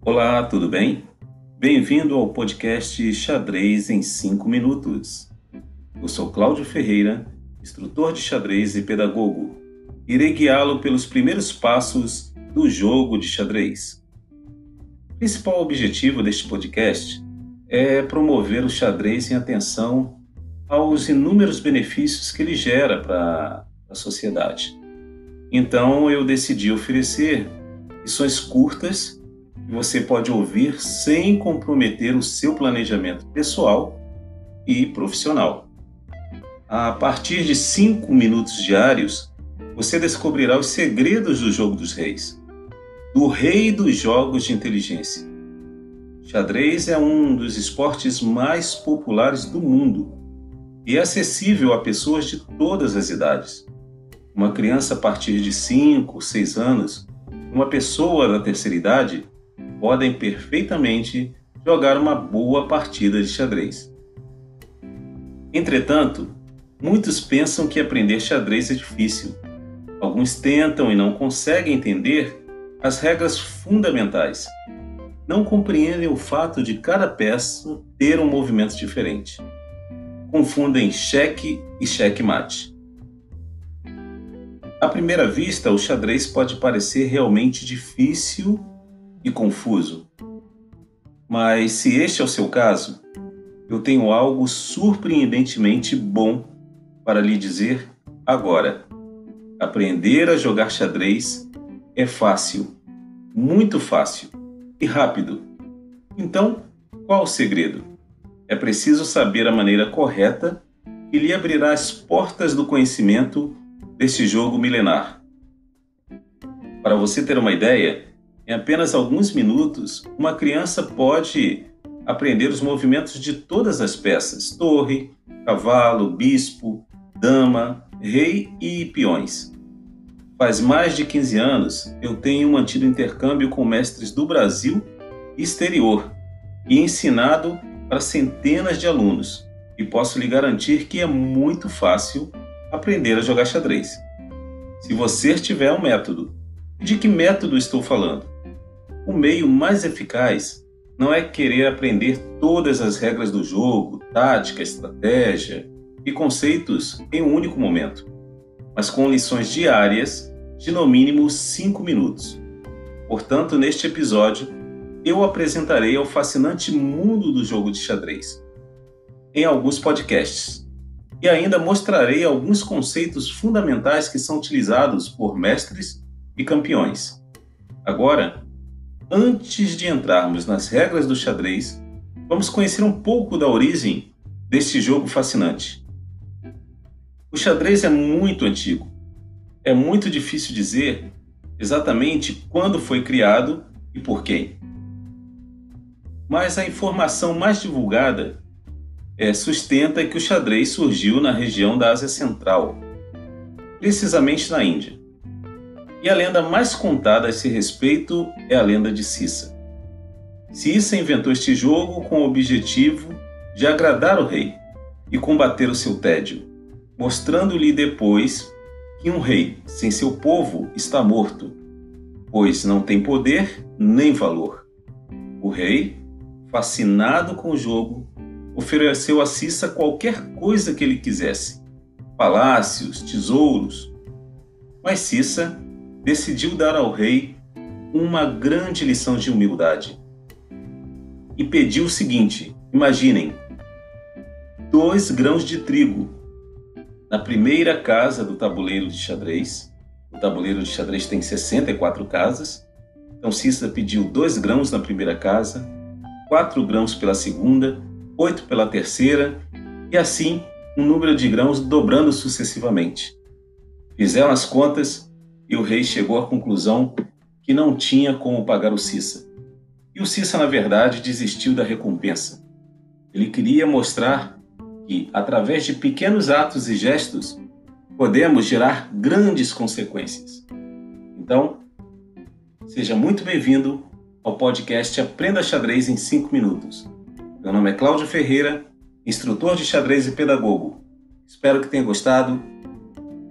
Olá, tudo bem? Bem-vindo ao podcast Xadrez em 5 Minutos. Eu sou Cláudio Ferreira, instrutor de xadrez e pedagogo. Irei guiá-lo pelos primeiros passos do jogo de xadrez. O principal objetivo deste podcast é promover o xadrez em atenção aos inúmeros benefícios que ele gera para a sociedade. Então eu decidi oferecer lições curtas que você pode ouvir sem comprometer o seu planejamento pessoal e profissional. A partir de cinco minutos diários, você descobrirá os segredos do jogo dos reis, do rei dos jogos de inteligência. Xadrez é um dos esportes mais populares do mundo e é acessível a pessoas de todas as idades. Uma criança a partir de 5, 6 anos, uma pessoa da terceira idade podem perfeitamente jogar uma boa partida de xadrez. Entretanto, muitos pensam que aprender xadrez é difícil. Alguns tentam e não conseguem entender as regras fundamentais. Não compreendem o fato de cada peça ter um movimento diferente confundem cheque e cheque-mate. À primeira vista, o xadrez pode parecer realmente difícil e confuso. Mas se este é o seu caso, eu tenho algo surpreendentemente bom para lhe dizer agora. Aprender a jogar xadrez é fácil, muito fácil e rápido. Então, qual o segredo? é preciso saber a maneira correta que lhe abrirá as portas do conhecimento deste jogo milenar. Para você ter uma ideia, em apenas alguns minutos, uma criança pode aprender os movimentos de todas as peças: torre, cavalo, bispo, dama, rei e peões. Faz mais de 15 anos eu tenho mantido intercâmbio com mestres do Brasil e exterior e ensinado para centenas de alunos e posso lhe garantir que é muito fácil aprender a jogar xadrez. Se você tiver um método, de que método estou falando? O meio mais eficaz não é querer aprender todas as regras do jogo, tática, estratégia e conceitos em um único momento, mas com lições diárias de no mínimo 5 minutos. Portanto, neste episódio, eu apresentarei ao fascinante mundo do jogo de xadrez em alguns podcasts. E ainda mostrarei alguns conceitos fundamentais que são utilizados por mestres e campeões. Agora, antes de entrarmos nas regras do xadrez, vamos conhecer um pouco da origem deste jogo fascinante. O xadrez é muito antigo. É muito difícil dizer exatamente quando foi criado e por quem mas a informação mais divulgada é, sustenta que o xadrez surgiu na região da Ásia Central, precisamente na Índia. E a lenda mais contada a esse respeito é a lenda de Cissa. Cissa inventou este jogo com o objetivo de agradar o rei e combater o seu tédio, mostrando-lhe depois que um rei sem seu povo está morto, pois não tem poder nem valor. O rei fascinado com o jogo, ofereceu a Cissa qualquer coisa que ele quisesse: palácios, tesouros. Mas Cissa decidiu dar ao rei uma grande lição de humildade e pediu o seguinte: imaginem, dois grãos de trigo na primeira casa do tabuleiro de xadrez. O tabuleiro de xadrez tem 64 casas. Então Cissa pediu dois grãos na primeira casa, 4 grãos pela segunda, 8 pela terceira, e assim um número de grãos dobrando sucessivamente. Fizeram as contas e o rei chegou à conclusão que não tinha como pagar o Cissa. E o Cissa, na verdade, desistiu da recompensa. Ele queria mostrar que, através de pequenos atos e gestos, podemos gerar grandes consequências. Então, seja muito bem-vindo ao podcast Aprenda Xadrez em 5 Minutos. Meu nome é Cláudio Ferreira, instrutor de xadrez e pedagogo. Espero que tenha gostado.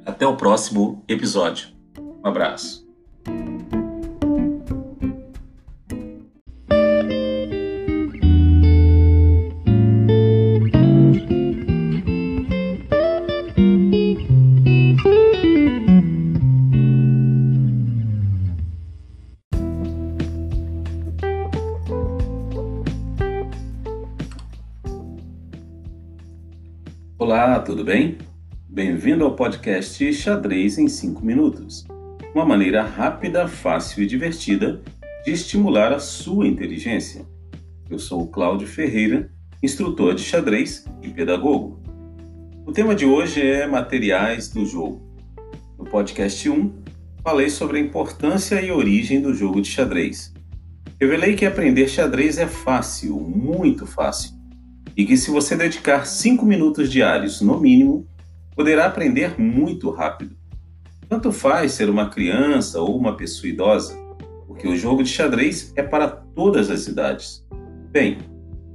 Até o próximo episódio. Um abraço. Olá, tudo bem? Bem-vindo ao podcast Xadrez em 5 Minutos uma maneira rápida, fácil e divertida de estimular a sua inteligência. Eu sou o Cláudio Ferreira, instrutor de xadrez e pedagogo. O tema de hoje é materiais do jogo. No podcast 1, falei sobre a importância e origem do jogo de xadrez. Revelei que aprender xadrez é fácil, muito fácil, e que se você dedicar 5 minutos diários no mínimo, poderá aprender muito rápido. Tanto faz ser uma criança ou uma pessoa idosa, porque o jogo de xadrez é para todas as idades. Bem,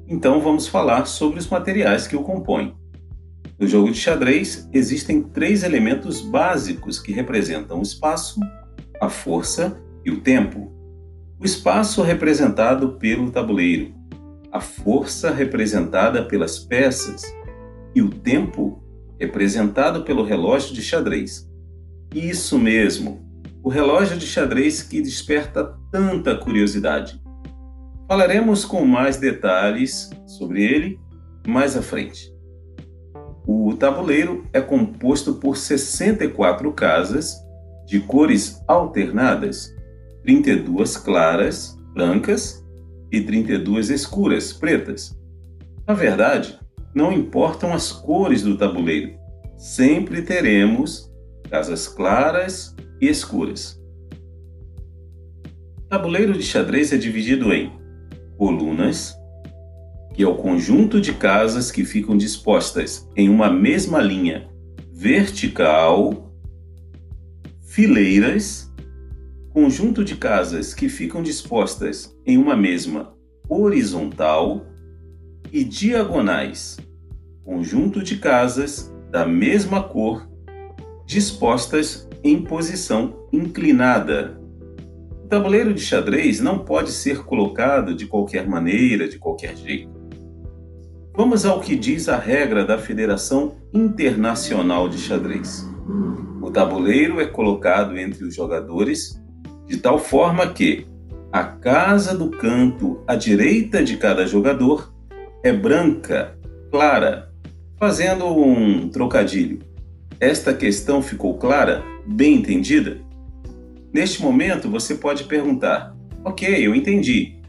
então vamos falar sobre os materiais que o compõem. No jogo de xadrez existem três elementos básicos que representam o espaço, a força e o tempo. O espaço representado pelo tabuleiro, a força representada pelas peças e o tempo representado pelo relógio de xadrez. Isso mesmo, o relógio de xadrez que desperta tanta curiosidade. Falaremos com mais detalhes sobre ele mais à frente. O tabuleiro é composto por 64 casas de cores alternadas, 32 claras, brancas e 32 escuras, pretas. Na verdade, não importam as cores do tabuleiro, sempre teremos casas claras e escuras. O tabuleiro de xadrez é dividido em colunas, que é o conjunto de casas que ficam dispostas em uma mesma linha vertical, fileiras, conjunto de casas que ficam dispostas em uma mesma horizontal e diagonais, conjunto de casas da mesma cor dispostas em posição inclinada. O tabuleiro de xadrez não pode ser colocado de qualquer maneira, de qualquer jeito. Vamos ao que diz a regra da Federação Internacional de Xadrez. O tabuleiro é colocado entre os jogadores de tal forma que a casa do canto à direita de cada jogador é branca, clara, fazendo um trocadilho. Esta questão ficou clara? Bem entendida? Neste momento você pode perguntar: Ok, eu entendi,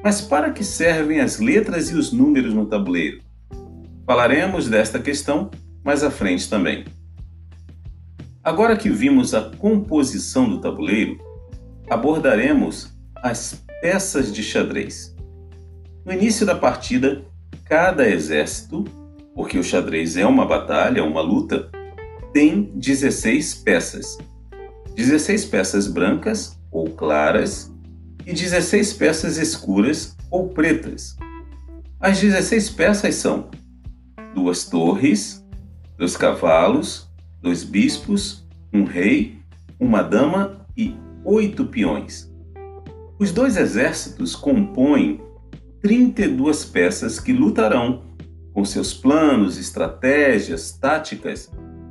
mas para que servem as letras e os números no tabuleiro? Falaremos desta questão mais à frente também. Agora que vimos a composição do tabuleiro, abordaremos as peças de xadrez. No início da partida, cada exército, porque o xadrez é uma batalha, uma luta, tem 16 peças. 16 peças brancas ou claras e 16 peças escuras ou pretas. As 16 peças são duas torres, dois cavalos, dois bispos, um rei, uma dama e oito peões. Os dois exércitos compõem 32 peças que lutarão com seus planos, estratégias, táticas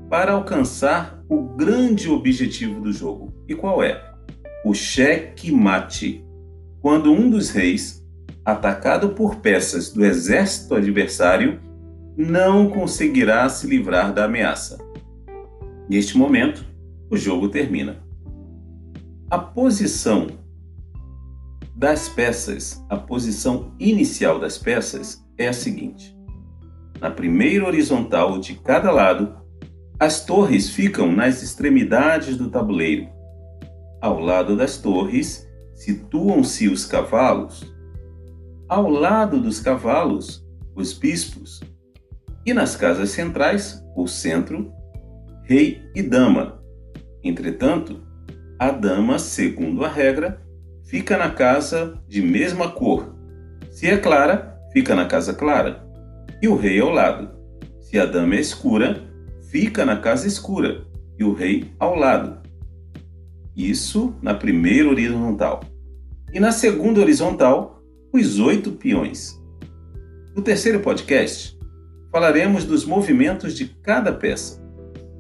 para alcançar o grande objetivo do jogo. E qual é? O cheque-mate. Quando um dos reis, atacado por peças do exército adversário, não conseguirá se livrar da ameaça. Neste momento, o jogo termina. A posição das peças, a posição inicial das peças é a seguinte: na primeira horizontal de cada lado as torres ficam nas extremidades do tabuleiro. Ao lado das torres situam-se os cavalos. Ao lado dos cavalos, os bispos. E nas casas centrais, o centro, rei e dama. Entretanto, a dama, segundo a regra, fica na casa de mesma cor. Se é clara, fica na casa clara. E o rei ao lado. Se a dama é escura, fica na casa escura e o rei ao lado. Isso na primeira horizontal. E na segunda horizontal, os oito peões. No terceiro podcast, falaremos dos movimentos de cada peça.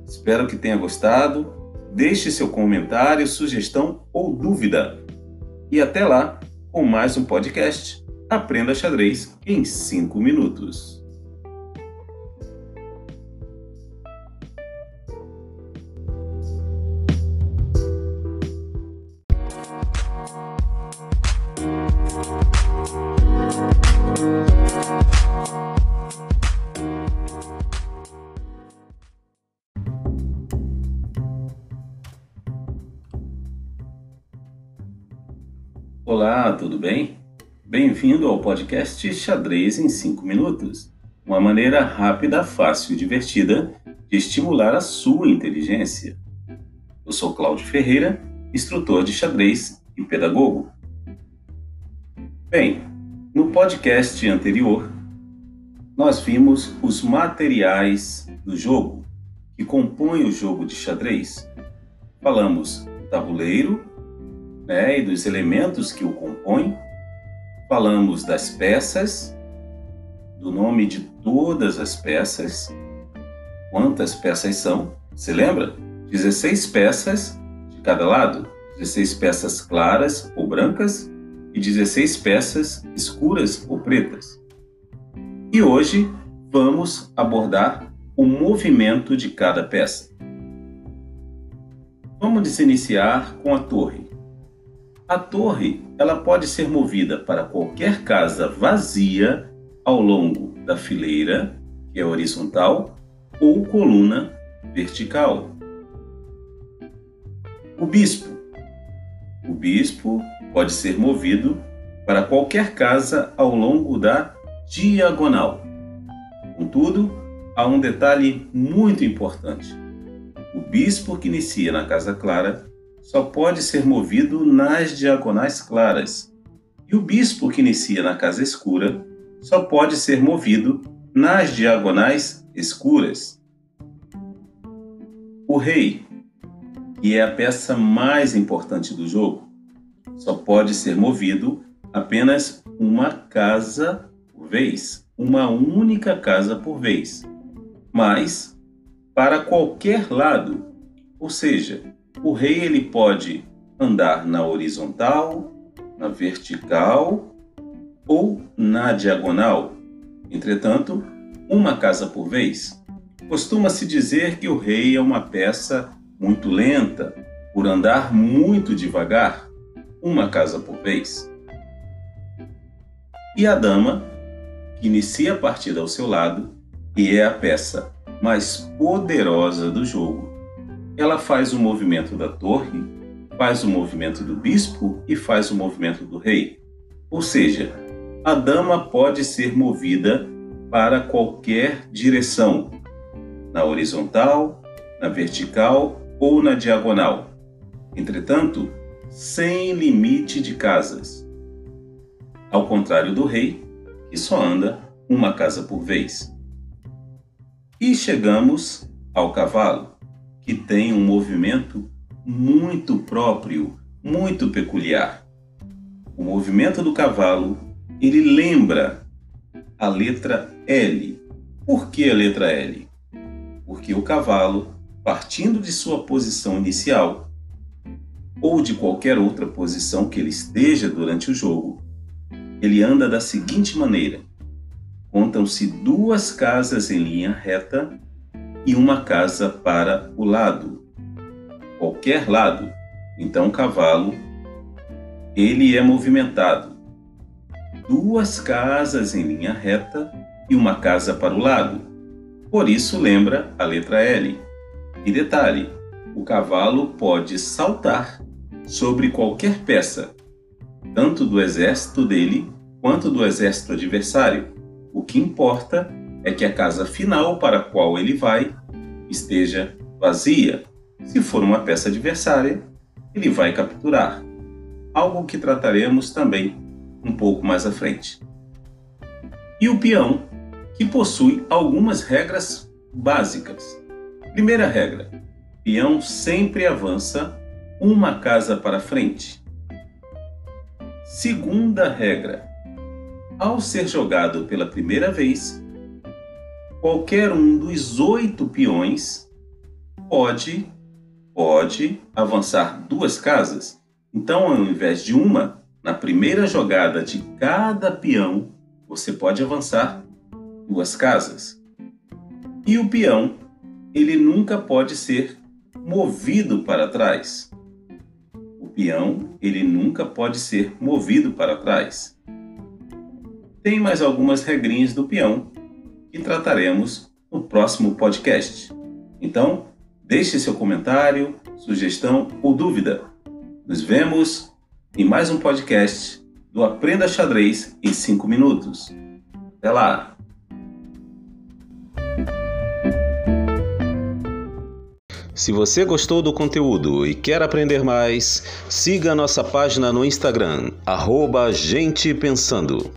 Espero que tenha gostado. Deixe seu comentário, sugestão ou dúvida. E até lá com mais um podcast. Aprenda xadrez em 5 minutos. Olá, tudo bem? Bem-vindo ao podcast Xadrez em 5 Minutos uma maneira rápida, fácil e divertida de estimular a sua inteligência. Eu sou Cláudio Ferreira, instrutor de xadrez e pedagogo. Bem, no podcast anterior, nós vimos os materiais do jogo que compõem o jogo de xadrez. Falamos tabuleiro né, e dos elementos que o compõem, falamos das peças, do nome de todas as peças. Quantas peças são? Você lembra? 16 peças de cada lado, 16 peças claras ou brancas e 16 peças escuras ou pretas. E hoje vamos abordar o movimento de cada peça. Vamos iniciar com a torre. A torre, ela pode ser movida para qualquer casa vazia ao longo da fileira, que é horizontal, ou coluna vertical. O bispo. O bispo pode ser movido para qualquer casa ao longo da diagonal. Contudo, há um detalhe muito importante. O bispo que inicia na casa clara só pode ser movido nas diagonais claras, e o bispo que inicia na casa escura só pode ser movido nas diagonais escuras. O rei, que é a peça mais importante do jogo, só pode ser movido apenas uma casa por vez, uma única casa por vez, mas para qualquer lado, ou seja, o rei ele pode andar na horizontal, na vertical ou na diagonal. Entretanto, uma casa por vez. Costuma-se dizer que o rei é uma peça muito lenta, por andar muito devagar, uma casa por vez. E a dama, que inicia a partida ao seu lado e é a peça mais poderosa do jogo. Ela faz o movimento da torre, faz o movimento do bispo e faz o movimento do rei. Ou seja, a dama pode ser movida para qualquer direção, na horizontal, na vertical ou na diagonal. Entretanto, sem limite de casas. Ao contrário do rei, que só anda uma casa por vez. E chegamos ao cavalo, que tem um movimento muito próprio, muito peculiar. O movimento do cavalo ele lembra a letra L. Por que a letra L? Porque o cavalo, partindo de sua posição inicial, ou de qualquer outra posição que ele esteja durante o jogo, ele anda da seguinte maneira: contam-se duas casas em linha reta e uma casa para o lado. Qualquer lado. Então cavalo ele é movimentado duas casas em linha reta e uma casa para o lado. Por isso lembra a letra L. E detalhe: o cavalo pode saltar sobre qualquer peça, tanto do exército dele quanto do exército adversário. O que importa é que a casa final para a qual ele vai esteja vazia. Se for uma peça adversária, ele vai capturar. Algo que trataremos também um pouco mais à frente. E o peão, que possui algumas regras básicas. Primeira regra: peão sempre avança uma casa para frente. Segunda regra: ao ser jogado pela primeira vez, qualquer um dos oito peões pode pode avançar duas casas. Então, ao invés de uma, na primeira jogada de cada peão, você pode avançar duas casas. E o peão, ele nunca pode ser movido para trás. O peão, ele nunca pode ser movido para trás. Tem mais algumas regrinhas do peão que trataremos no próximo podcast. Então, deixe seu comentário, sugestão ou dúvida. Nos vemos em mais um podcast do Aprenda Xadrez em 5 minutos. Até lá! Se você gostou do conteúdo e quer aprender mais, siga nossa página no Instagram, arroba Gente Pensando.